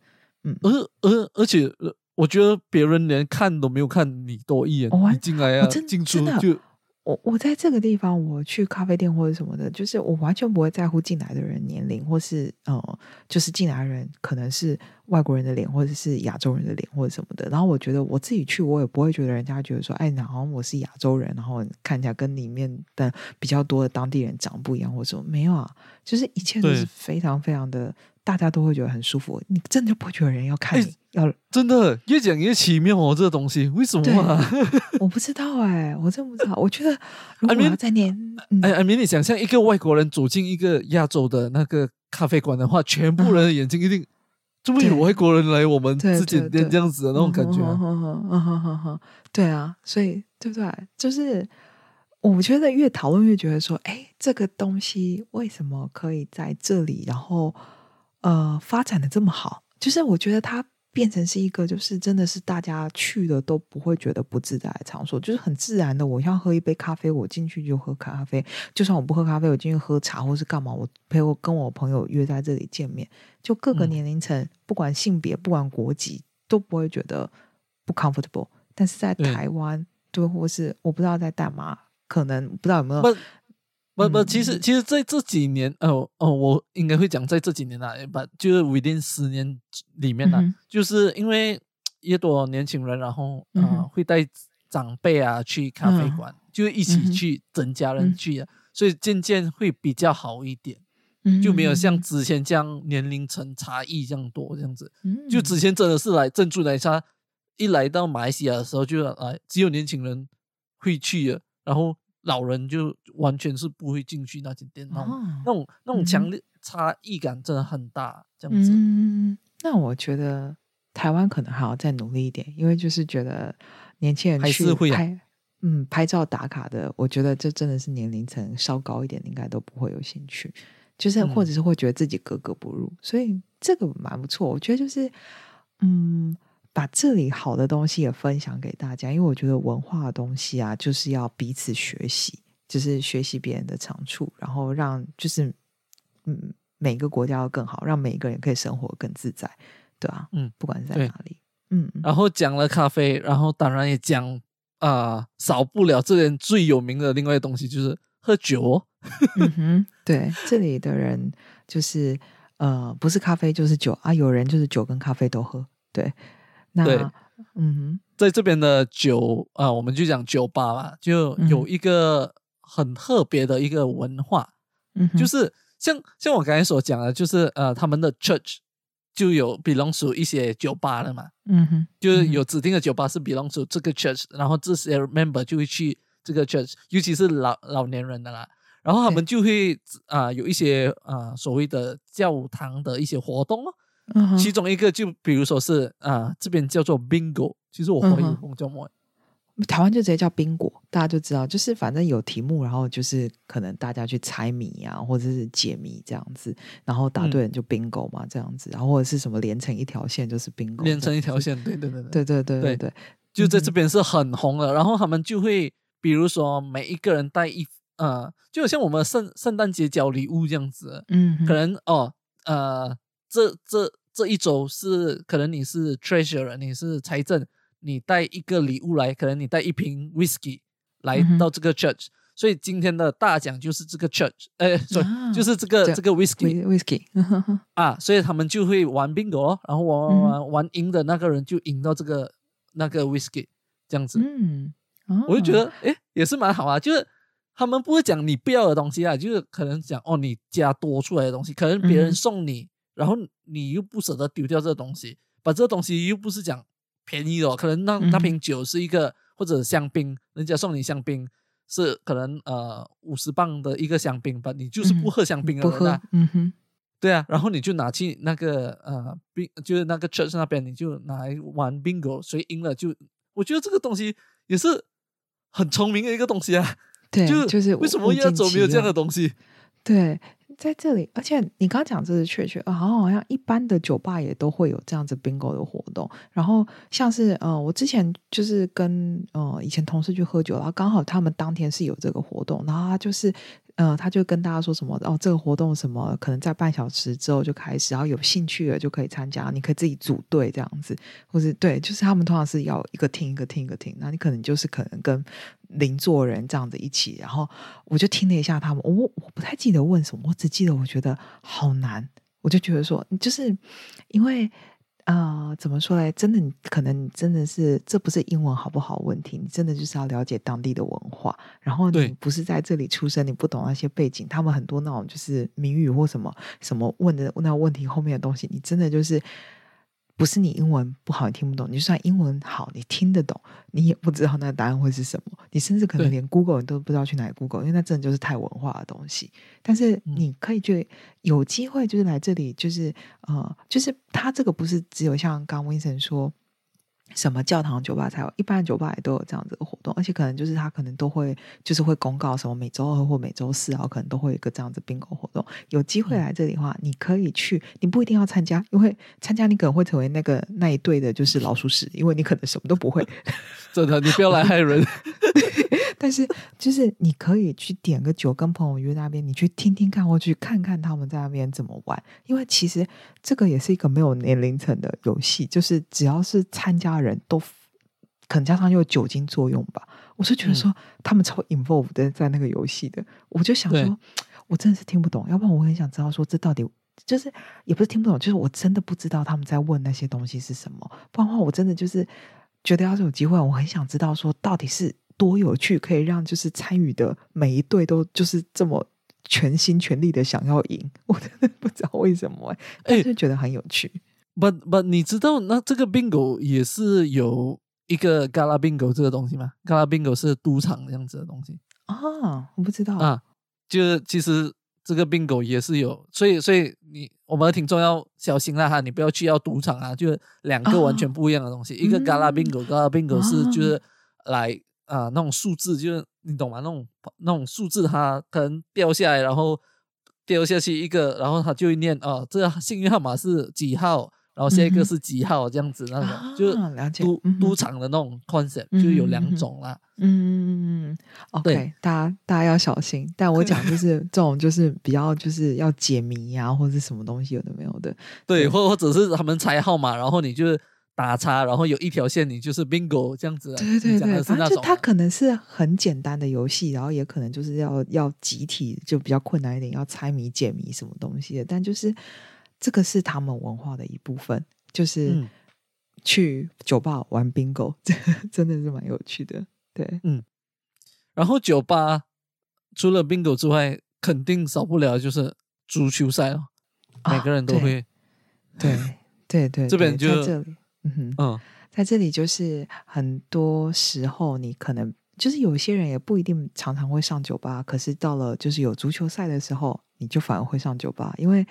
嗯，而而而且，我觉得别人连看都没有看你多一眼，你进来啊，进出就。我我在这个地方，我去咖啡店或者什么的，就是我完全不会在乎进来的人年龄，或是呃，就是进来的人可能是外国人的脸，或者是亚洲人的脸，或者什么的。然后我觉得我自己去，我也不会觉得人家觉得说，哎，好像我是亚洲人，然后看起来跟里面的比较多的当地人长不一样，或者什么没有啊，就是一切都是非常非常的。大家都会觉得很舒服，你真的不会觉得人要看你，要真的越讲越奇妙哦，这个东西为什么啊？我不知道哎，我真不知道。我觉得 [laughs] 如果在念，哎哎，明你想象一个外国人走进一个亚洲的那个咖啡馆的话，全部人的眼睛一定这么有外国人来我们自己店这样子的那种感觉。对啊，所以对不对？就是我觉得越讨论越觉得说，哎，这个东西为什么可以在这里？然后。呃，发展的这么好，就是我觉得它变成是一个，就是真的是大家去了都不会觉得不自在的场所，就是很自然的。我要喝一杯咖啡，我进去就喝咖啡；就算我不喝咖啡，我进去喝茶或是干嘛，我陪我跟我朋友约在这里见面，就各个年龄层，不管性别，不管国籍，都不会觉得不 comfortable。但是在台湾，对，或是我不知道在大马，可能不知道有没有。不不，其实其实在这几年，哦哦，我应该会讲在这几年啊，把就是 within 十年里面呢，就是因为越多年轻人，然后啊会带长辈啊去咖啡馆，就一起去，整家人去啊，所以渐渐会比较好一点，就没有像之前这样年龄层差异这样多这样子，就之前真的是来珍珠奶茶，一来到马来西亚的时候就来只有年轻人会去的，然后。老人就完全是不会进去那间店，那种那种那种强烈差异感真的很大，这样子。嗯，那我觉得台湾可能还要再努力一点，因为就是觉得年轻人去拍，嗯，拍照打卡的，我觉得这真的是年龄层稍高一点，应该都不会有兴趣，就是或者是会觉得自己格格不入，所以这个蛮不错。我觉得就是，嗯。把这里好的东西也分享给大家，因为我觉得文化的东西啊，就是要彼此学习，就是学习别人的长处，然后让就是嗯每个国家要更好，让每一个人可以生活更自在，对啊，嗯，不管是在哪里，嗯，然后讲了咖啡，然后当然也讲啊，少不了这边最有名的另外东西就是喝酒，[laughs] 嗯哼，对，这里的人就是呃不是咖啡就是酒啊，有人就是酒跟咖啡都喝，对。对，嗯哼，在这边的酒啊，我们就讲酒吧吧，就有一个很特别的一个文化，嗯，就是像像我刚才所讲的，就是呃，他们的 church 就有 belong to 一些酒吧了嘛，嗯哼，就是有指定的酒吧是 belong to 这个 church，然后这些 member 就会去这个 church，尤其是老老年人的啦，然后他们就会啊有一些啊所谓的教堂的一些活动哦。其中一个就比如说是啊，这边叫做 bingo，其实我怀疑我叫么？台湾就直接叫宾果，大家就知道，就是反正有题目，然后就是可能大家去猜谜啊，或者是解谜这样子，然后答对人就 bingo 嘛，这样子，然后或者是什么连成一条线就是 bingo，连成一条线，线，对对对。对，对对对对就在这边是很红的。然后他们就会，比如说每一个人带一呃，就好像我们圣圣诞节交礼物这样子，嗯，可能哦呃，这这这一周是可能你是 treasurer，你是财政，你带一个礼物来，可能你带一瓶 whisky 来到这个 church，、所以今天的大奖就是这个 church，哎，所以啊就是这个这这个 whisky Whi- whisky，嗯哼 [laughs] 哼啊，所以他们就会玩 bingo，咯然后玩嗯哼。玩玩赢的那个人就赢到这个那个 whisky 这样子，嗯，我就觉哦得诶也是蛮好啊，就是他们不会讲你不要的东西啊，就是可能讲哦你加多出来的东西，可能别人嗯。送你，然后你又不舍得丢掉这个东西，把这个东西又不是讲便宜的哦，可能那那嗯瓶酒是一个或者香槟，人家送你香槟是可能呃五十磅的一个香槟吧，你就是不嗯喝香槟的不喝人啊，，嗯哼，对啊，然后你就拿去那个呃宾，就是那个 church 那边，你就拿来玩 bingo，谁赢了就，我觉得这个东西也是很聪明的一个东西啊。对，就就是为什么物要尽其走没有这样的东西？对，在这里，而且你刚刚讲这是确确，呃好像好像一般的酒吧也都会有这样子 bingo 的活动。然后像是呃，我之前就是跟呃以前同事去喝酒，然后刚好他们当天是有这个活动，然后他就是呃他就跟大家说什么哦，这个活动什么可能在半小时之后就开始，然后有兴趣的就可以参加，你可以自己组队这样子，或是对，就是他们通常是要一个听一个听一个听，那你可能就是可能跟邻座人这样子一起，然后我就听了一下他们，我我不太记得问什么，我只记得我觉得好难，我就觉得说，就是因为呃，怎么说嘞？真的，你可能你真的是这不是英文好不好问题，你真的就是要了解当地的文化，然后你不是在这里出生，你不懂那些背景，他们很多那种就是谜语或什么什么问的那问题后面的东西，你真的就是。不是你英文不好，你听不懂，你就算英文好，你听得懂，你也不知道那个答案会是什么。你甚至可能对连 Google 你都不知道去哪里 Google，因为那真的就是太文化的东西。但是嗯你可以去有机会，就是来这里，就是呃，就是他这个不是只有像刚 Vincent 说。什么教堂酒吧才有，一般的酒吧也都有这样子的活动，而且可能就是他可能都会就是会公告什么每周二或每周四，然后可能都会有一个这样子 bingo 活动。有机会嗯来这里的话，你可以去，你不一定要参加，因为参加你可能会成为那个那一队的就是老鼠屎，因为你可能什么都不会。[laughs] 真的，你不要来害人。[laughs] 但是 [laughs] 就是你可以去点个酒，跟朋友约那边，你去听听看，或去看看他们在那边怎么玩。因为其实这个也是一个没有年龄层的游戏，就是只要是参加人都可能加上又有酒精作用吧，我是觉得说他们超 involved 的在那个游戏的，我就想说，我真的是听不懂，要不然我很想知道说这到底。就是也不是听不懂，就是我真的不知道他们在问那些东西是什么。不然的话，我真的就是觉得要是有机会，我很想知道说到底是多有趣，可以让就是参与的每一队都就是这么全心全力的想要赢。[laughs] 我真的不知道为什么、欸，但是觉得很有趣。But but 你知道那这个 bingo 也是有一个 gala bingo 这个东西吗？gala bingo 是赌场这样子的东西啊，我不知道啊，就是其实这个 bingo 也是有，所以所以你我们的听众要小心啦哈，你不要去要赌场啊，就是两个完全不一样的东西，一个 gala 嗯 bingo，gala bingo 是啊就是来啊、那种数字，就是你懂吗？那种那种数字它可能掉下来，然后掉下去一个，然后他就会念哦，这个幸运号码是几号，然后下一个是几号这样子那种，就是啊了解赌场的那种 concept，、嗯就有两种啦。嗯，OK，对大家大家要小心。但我讲就是这种，就是比较就是要解谜呀、或者是什么东西有的没有的。对，对或或者是他们猜号码，然后你就打叉，然后有一条线，你就是 bingo 这样子啊。对对对，反正就它可能是很简单的游戏，然后也可能就是要要集体就比较困难一点，要猜谜解谜什么东西的。但就是这个是他们文化的一部分，就是嗯去酒吧玩 bingo，[laughs] 真的是蛮有趣的。对，嗯然后酒吧除了 bingo 之外，肯定少不了就是足球赛了，每啊个人都对会。对对对，这边就这里，嗯哼，嗯，在这里就是很多时候你可能就是有些人也不一定常常会上酒吧，可是到了就是有足球赛的时候，你就反而会上酒吧，因为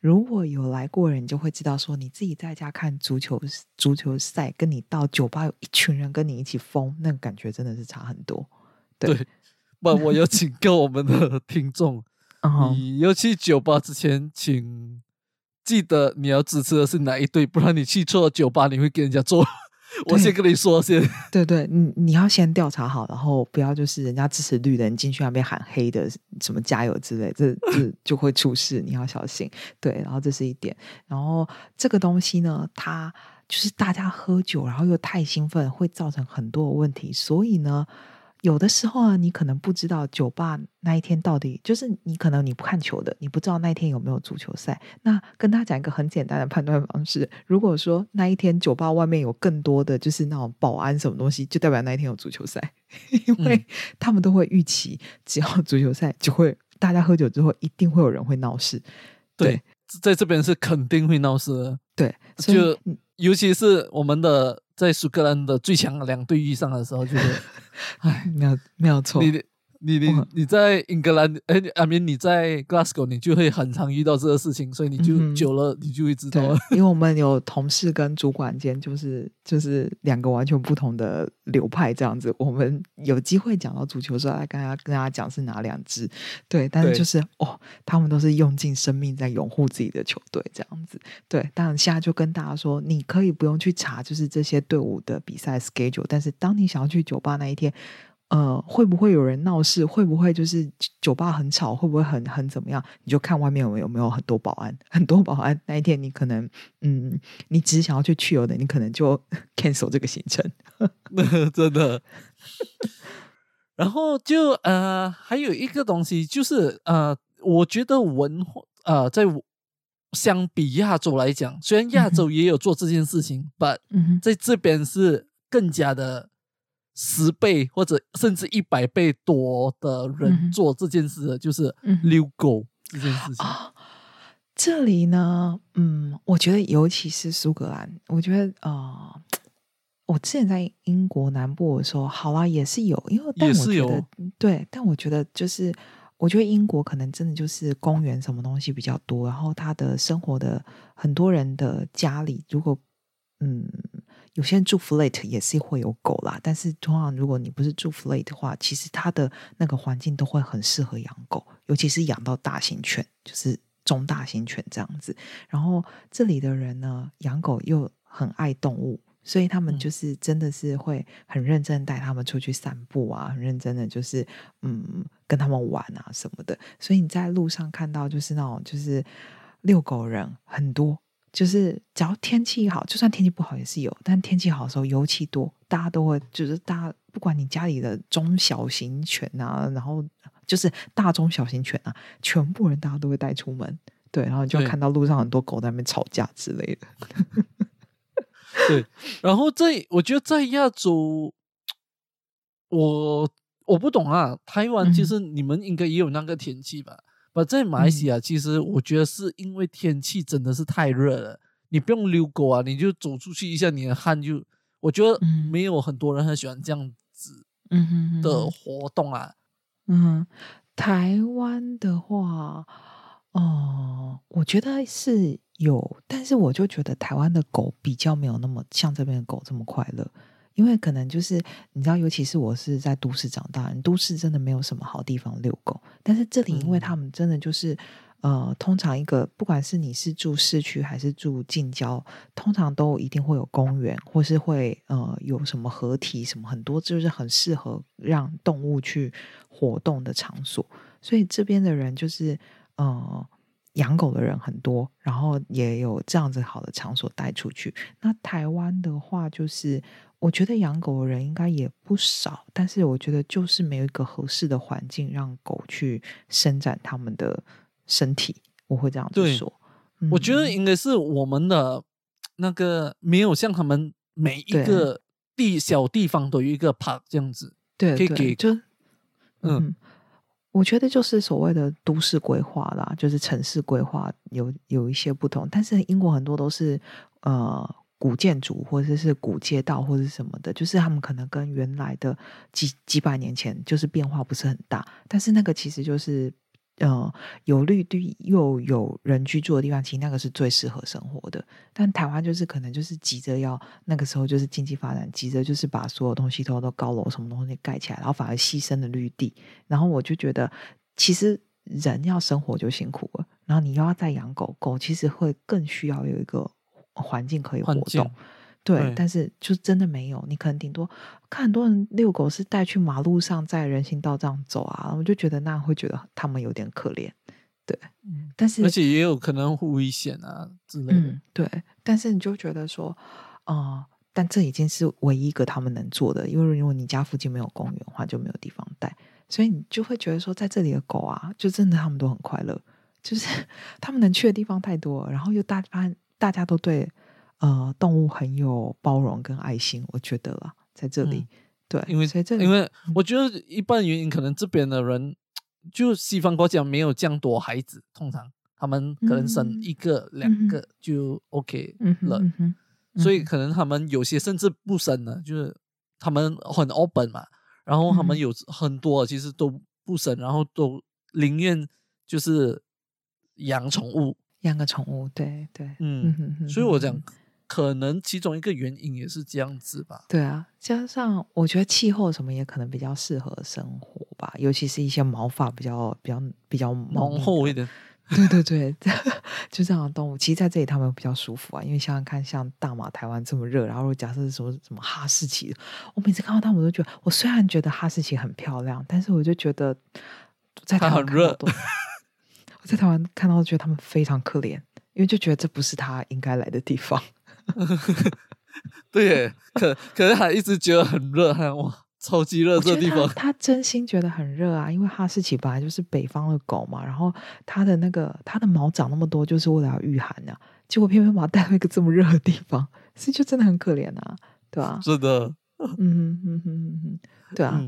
如果有来过人，你就会知道说，你自己在家看足球足球赛，跟你到酒吧有一群人跟你一起疯，那个感觉真的是差很多。对，不，我有警告我们的听众，[laughs] 你要去酒吧之前，请记得你要支持的是哪一队，不然你去错酒吧，你会跟人家做。我先跟你说先，对对，你你要先调查好，然后不要就是人家支持绿的，你进去那边喊黑的，什么加油之类，这这就会出事，你要小心。对，然后这是一点，然后这个东西呢，它就是大家喝酒，然后又太兴奋，会造成很多的问题，所以呢。有的时候啊，你可能不知道酒吧那一天到底就是你可能你不看球的，你不知道那一天有没有足球赛。那跟他讲一个很简单的判断方式：如果说那一天酒吧外面有更多的就是那种保安什么东西，就代表那一天有足球赛，[laughs] 因为他们都会预期，只要足球赛就会大家喝酒之后一定会有人会闹事。对，在这边是肯定会闹事的。对，就尤其是我们的。在苏格兰的最强两队遇上的时候，就是，[laughs] 哎，没有没有错。你你你你在英格兰，哎，阿明你在 Glasgow，你就会很常遇到这个事情，所以你就久了，你就会知道。因为我们有同事跟主管间，就是就是两个完全不同的流派这样子。我们有机会讲到足球时候，来跟大家跟大家讲是哪两支，对，但是就是哦，他们都是用尽生命在拥护自己的球队这样子。对，当然现在就跟大家说，你可以不用去查，就是这些队伍的比赛 schedule，但是当你想要去酒吧那一天。呃，会不会有人闹事？会不会就是酒吧很吵？会不会很很怎么样？你就看外面有有没有很多保安，很多保安。那一天你可能，嗯，你只是想要去去游的，你可能就 [laughs] cancel 这个行程。[laughs] 真的。[laughs] 然后就呃，还有一个东西就是呃，我觉得文化呃，在相比亚洲来讲，虽然亚洲也有做这件事情，but 在这边是更加的。十倍或者甚至一百倍多的人做这件事，就是遛狗这件事情。这里呢，嗯，我觉得尤其是苏格兰，我觉得啊，我之前在英国南部的时候，好啦，也是有，因为但我觉得对，但我觉得就是，我觉得英国可能真的就是公园什么东西比较多，然后他的生活的很多人的家里，如果嗯。有些人住 flat 也是会有狗啦，但是通常如果你不是住 flat 的话，其实它的那个环境都会很适合养狗，尤其是养到大型犬，就是中大型犬这样子。然后这里的人呢，养狗又很爱动物，所以他们就是真的是会很认真带他们出去散步啊，很认真的就是嗯跟他们玩啊什么的。所以你在路上看到就是那种就是遛狗人很多。就是只要天气好，就算天气不好也是有，但天气好的时候尤其多，大家都会就是大家不管你家里的中小型犬啊，然后就是大中小型犬啊，全部人大家都会带出门，对，然后就看到路上很多狗在那边吵架之类的。对，然后在我觉得在亚洲，我我不懂啊，台湾其实你们应该也有那个天气吧？不在马来西亚，其实我觉得是因为天气真的是太热了。你不用遛狗啊，你就走出去一下，你的汗就……我觉得没有很多人很喜欢这样子的活动啊。嗯，台湾的话，哦，我觉得是有，但是我就觉得台湾的狗比较没有那么像这边的狗这么快乐。因为可能就是你知道，尤其是我是在都市长大，都市真的没有什么好地方遛狗。但是这里，因为他们真的就是呃，通常一个不管是你是住市区还是住近郊，通常都一定会有公园，或是会呃有什么合体什么很多，就是很适合让动物去活动的场所。所以这边的人就是呃养狗的人很多，然后也有这样子好的场所带出去。那台湾的话，就是。我觉得养狗的人应该也不少，但是我觉得就是没有一个合适的环境让狗去伸展他们的身体。我会这样子说。我觉得应该是我们的那个没有像他们每一个地小地方都有一个 park 这样子。对，可以给就嗯，我觉得就是所谓的都市规划啦，就是城市规划有有一些不同，但是英国很多都是呃。古建筑或者是古街道或者什么的，就是他们可能跟原来的几几百年前就是变化不是很大，但是那个其实就是呃有绿地又有人居住的地方，其实那个是最适合生活的。但台湾就是可能就是急着要那个时候就是经济发展，急着就是把所有东西都都高楼什么东西盖起来，然后反而牺牲了绿地。然后我就觉得，其实人要生活就辛苦了，然后你又要再养狗狗，其实会更需要有一个环境可以活动。对，但是就真的没有，你可能顶多看很多人遛狗是带去马路上，在人行道这样走啊，我就觉得那样会觉得他们有点可怜，对，但是而且也有可能危险啊之类的，对，但是你就觉得说，啊，但这已经是唯一一个他们能做的，因为如果你家附近没有公园的话，就没有地方带，所以你就会觉得说，在这里的狗啊，就真的他们都很快乐，就是 [laughs] 他们能去的地方太多，然后又大家大家都对。呃，动物很有包容跟爱心，我觉得啦，在这里，对，因为在这里，因为我觉得一半原因可能这边的人，就西方国家没有这样多孩子，通常他们可能生一个两个就 OK 了，所以可能他们有些甚至不生了，就是他们很 open 嘛，然后他们有很多其实都不生，然后都宁愿就是养宠物，养个宠物，对对，嗯，所以我讲。可能其中一个原因也是这样子吧。对啊，加上我觉得气候什么也可能比较适合生活吧，尤其是一些毛发比较比较比较浓厚一点。对对对，[laughs] 就这样的动物，其实在这里他们比较舒服啊。因为想想看，像大马、台湾这么热，然后假设是什么什么哈士奇，我每次看到他们，我都觉得，我虽然觉得哈士奇很漂亮，但是我就觉得在台湾很热。[laughs] 我在台湾看到，觉得他们非常可怜，因为就觉得这不是他应该来的地方。[laughs] 对，可可是还一直觉得很热，还哇，超级热这地方。他真心觉得很热啊，因为哈士奇本来就是北方的狗嘛，然后它的那个它的毛长那么多，就是为了要御寒啊。结果偏偏把它带到一个这么热的地方，[laughs] 所以就真的很可怜啊，对吧？是的，嗯嗯嗯嗯嗯，对啊。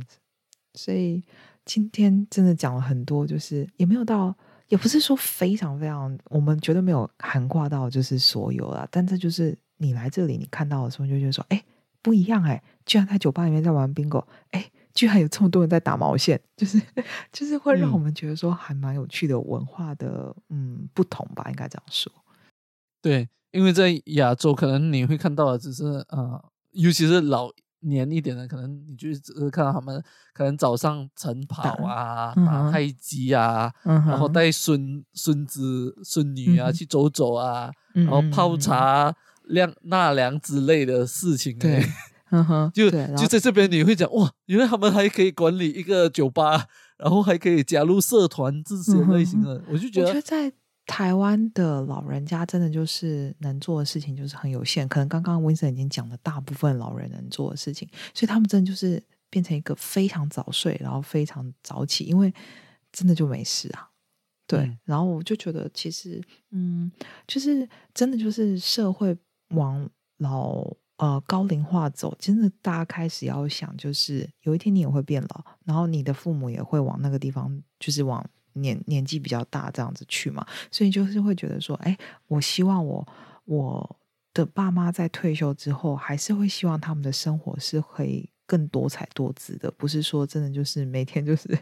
所以今天真的讲了很多，就是也没有到。也不是说非常非常，我们绝对没有涵挂到就是所有啦，但这就是你来这里你看到的时候就觉得说，哎，不一样哎，居然在酒吧里面在玩 bingo，哎，居然有这么多人在打毛线，就是就是会让我们觉得说还蛮有趣的文化的嗯不同吧，应该这样说。对，因为在亚洲可能你会看到的只是呃，尤其是老。年一点的，可能你就只是看到他们可能早上晨跑啊，打太极啊，然后带孙孙子孙女啊去走走啊，然后泡茶、晾纳凉之类的事情。对，就就在这边你会讲哇，原来他们还可以管理一个酒吧，然后还可以加入社团这些类型的，我就觉得在。台湾的老人家真的就是能做的事情就是很有限，可能刚刚温森已经讲了大部分老人能做的事情，所以他们真的就是变成一个非常早睡，然后非常早起，因为真的就没事啊。对，然后我就觉得其实，嗯，就是真的就是社会往老呃高龄化走，真的大家开始要想，就是有一天你也会变老，然后你的父母也会往那个地方，就是往。年年纪比较大这样子去嘛，所以就是会觉得说，哎，我希望我我的爸妈在退休之后，还是会希望他们的生活是可以更多彩多姿的，不是说真的就是每天就是，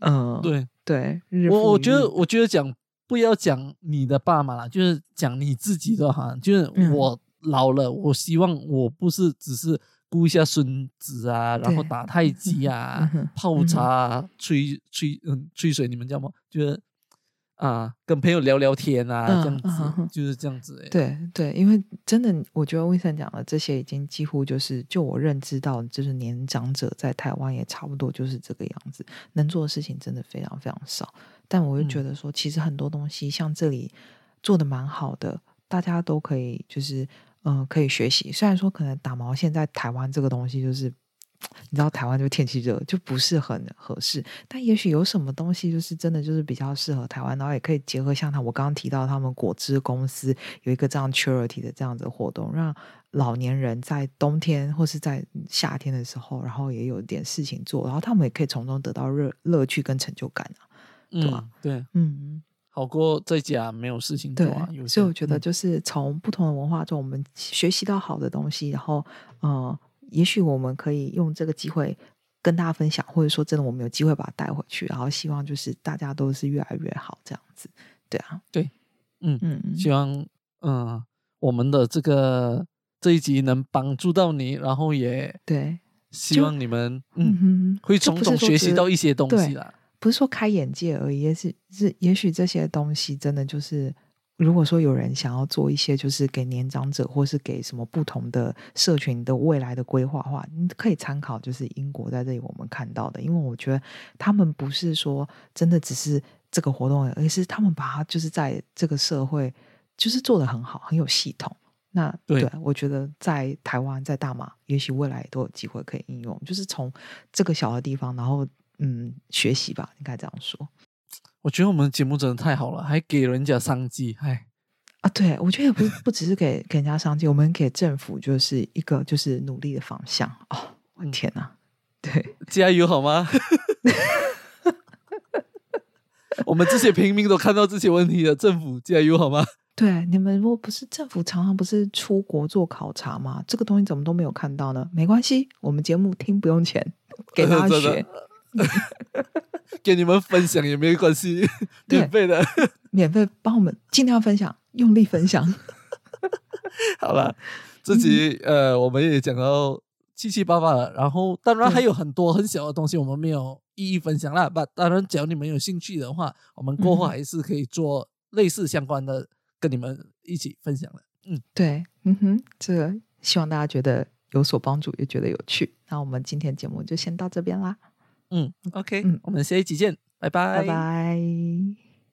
嗯，对对，我我觉得我觉得讲不要讲你的爸妈了，就是讲你自己的哈，就是我老了，我希望我不是只是。顾一下孙子啊，然后打太极啊，泡茶、吹吹嗯吹水，你们叫吗？就是啊，跟朋友聊聊天啊，这样子，就是这样子。对对，因为真的，我觉得魏森讲的这些已经几乎就是，就我认知到，就是年长者在台湾也差不多就是这个样子，能做的事情真的非常非常少。但我就觉得说，其实很多东西像这里做的蛮好的，大家都可以就是。嗯，可以学习。虽然说可能打毛线在台湾这个东西，就是你知道台湾就天气热，就不是很合适。但也许有什么东西，就是真的就是比较适合台湾，然后也可以结合像他我刚刚提到他们果汁公司有一个这样 charity 的这样子活动，让老年人在冬天或是在夏天的时候，然后也有点事情做，然后他们也可以从中得到乐乐趣跟成就感啊，对吧？对，嗯。好过在家没有事情做啊，所以我觉得就是从不同的文化中，我们学习到好的东西，然后呃，也许我们可以用这个机会跟大家分享，或者说真的我们有机会把它带回去，然后希望就是大家都是越来越好这样子。对啊，对，嗯嗯，希望嗯我们的这个这一集能帮助到你，然后也对，希望你们嗯会从中学习到一些东西对啦。不是说开眼界而已，也是是，也许这些东西真的就是，如果说有人想要做一些，就是给年长者或是给什么不同的社群的未来的规划的话，你可以参考，就是英国在这里我们看到的，因为我觉得他们不是说真的只是这个活动而是他们把它就是在这个社会就是做的很好，很有系统。那对我觉得在台湾，在大马，也许未来都有机会可以应用，就是从这个小的地方，然后嗯学习吧，应该这样说我觉得我们的节目真的太好了，还给人家商机，哎，啊。对，我觉得也不不只是给给人家商机，我们给政府就是一个就是努力的方向哦。我嗯天哪，对 [laughs] 加油好吗？[laughs] 我们这些平民都看到这些问题了，政府加油好吗？[laughs] 对，你们如果不是政府常常不是出国做考察吗？这个东西怎么都没有看到呢？没关系，我们节目听不用钱，给大家真的学。[laughs] 给你们分享也没关系，[laughs] 免费的。[laughs] 免费帮我们尽量分享，用力分享。好了，这集、呃我们也讲到七七八八了，然后当然还有很多很小的东西我们没有一一分享啦。不，当然只要你们有兴趣的话，我们过后嗯还是可以做类似相关的跟你们一起分享的。嗯，对，嗯哼，这个希望大家觉得有所帮助，也觉得有趣。那我们今天节目就先到这边啦，嗯，OK，嗯我们下一集见，拜拜，拜拜